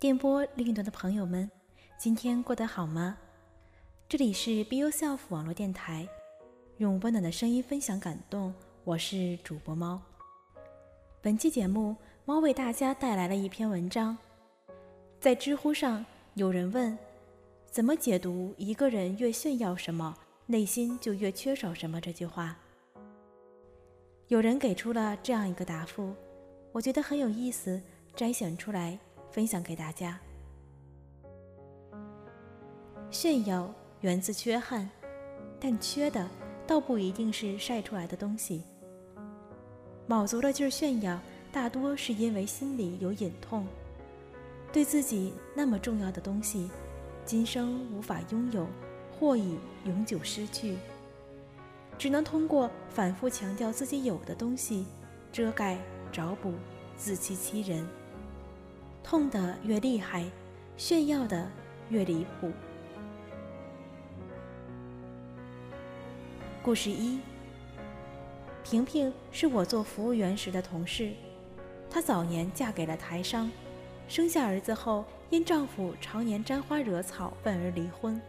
电波另一端的朋友们，今天过得好吗？这里是 Be Yourself 网络电台，用温暖的声音分享感动。我是主播猫。本期节目，猫为大家带来了一篇文章。在知乎上，有人问：怎么解读“一个人越炫耀什么，内心就越缺少什么”这句话？有人给出了这样一个答复，我觉得很有意思，摘选出来。分享给大家。炫耀源自缺憾，但缺的倒不一定是晒出来的东西。卯足了劲儿炫耀，大多是因为心里有隐痛，对自己那么重要的东西，今生无法拥有，或已永久失去，只能通过反复强调自己有的东西，遮盖、找补、自欺欺人。痛的越厉害，炫耀的越离谱。故事一：萍萍是我做服务员时的同事，她早年嫁给了台商，生下儿子后因丈夫常年沾花惹草，愤而离婚。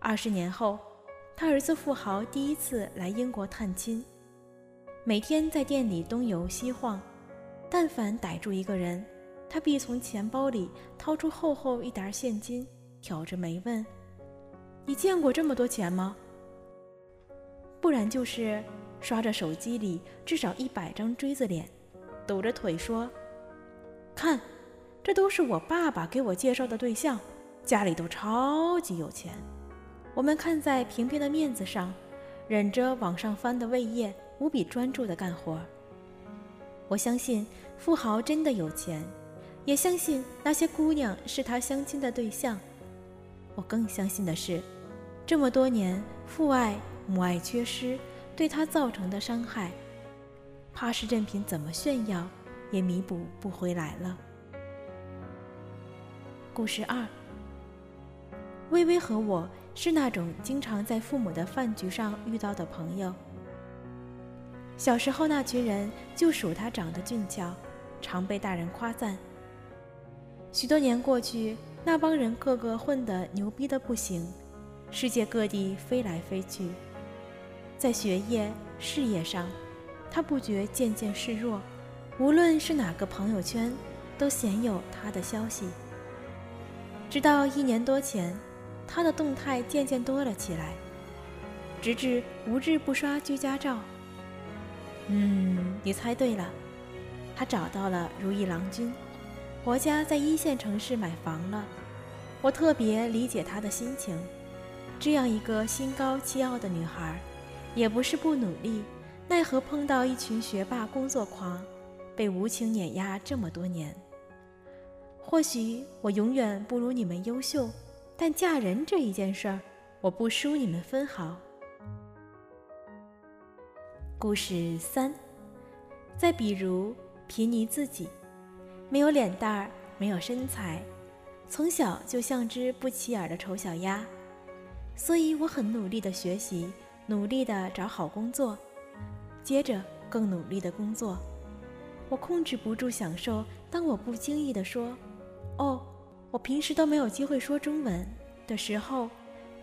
二十年后，她儿子富豪第一次来英国探亲，每天在店里东游西晃，但凡逮住一个人。他必从钱包里掏出厚厚一沓现金，挑着眉问：“你见过这么多钱吗？”不然就是刷着手机里至少一百张锥子脸，抖着腿说：“看，这都是我爸爸给我介绍的对象，家里都超级有钱。”我们看在平平的面子上，忍着往上翻的胃液，无比专注地干活。我相信富豪真的有钱。也相信那些姑娘是他相亲的对象。我更相信的是，这么多年父爱母爱缺失对他造成的伤害，怕是任凭怎么炫耀，也弥补不回来了。故事二：微微和我是那种经常在父母的饭局上遇到的朋友。小时候那群人就数他长得俊俏，常被大人夸赞。许多年过去，那帮人个个混得牛逼的不行，世界各地飞来飞去，在学业、事业上，他不觉渐渐示弱。无论是哪个朋友圈，都鲜有他的消息。直到一年多前，他的动态渐渐多了起来，直至无日不刷居家照。嗯，你猜对了，他找到了如意郎君。婆家在一线城市买房了，我特别理解她的心情。这样一个心高气傲的女孩，也不是不努力，奈何碰到一群学霸工作狂，被无情碾压这么多年。或许我永远不如你们优秀，但嫁人这一件事儿，我不输你们分毫。故事三，再比如贫尼自己。没有脸蛋儿，没有身材，从小就像只不起眼的丑小鸭，所以我很努力的学习，努力的找好工作，接着更努力的工作。我控制不住享受，当我不经意的说：“哦，我平时都没有机会说中文”的时候，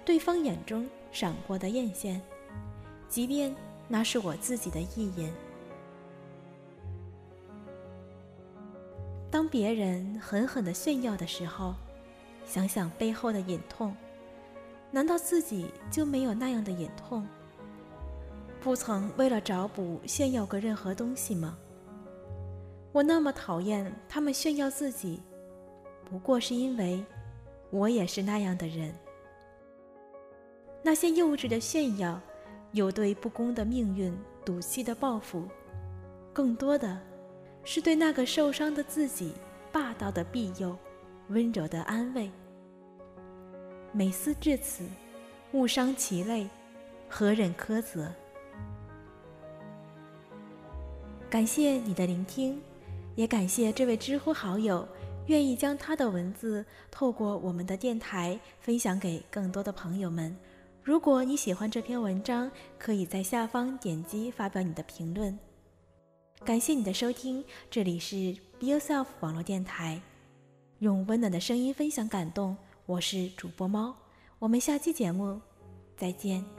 对方眼中闪过的艳羡，即便那是我自己的意淫。别人狠狠的炫耀的时候，想想背后的隐痛，难道自己就没有那样的隐痛？不曾为了找补炫耀过任何东西吗？我那么讨厌他们炫耀自己，不过是因为我也是那样的人。那些幼稚的炫耀，有对不公的命运赌气的报复，更多的。是对那个受伤的自己霸道的庇佑，温柔的安慰。每思至此，勿伤其类，何忍苛责？感谢你的聆听，也感谢这位知乎好友愿意将他的文字透过我们的电台分享给更多的朋友们。如果你喜欢这篇文章，可以在下方点击发表你的评论。感谢你的收听，这里是 Be Yourself 网络电台，用温暖的声音分享感动。我是主播猫，我们下期节目再见。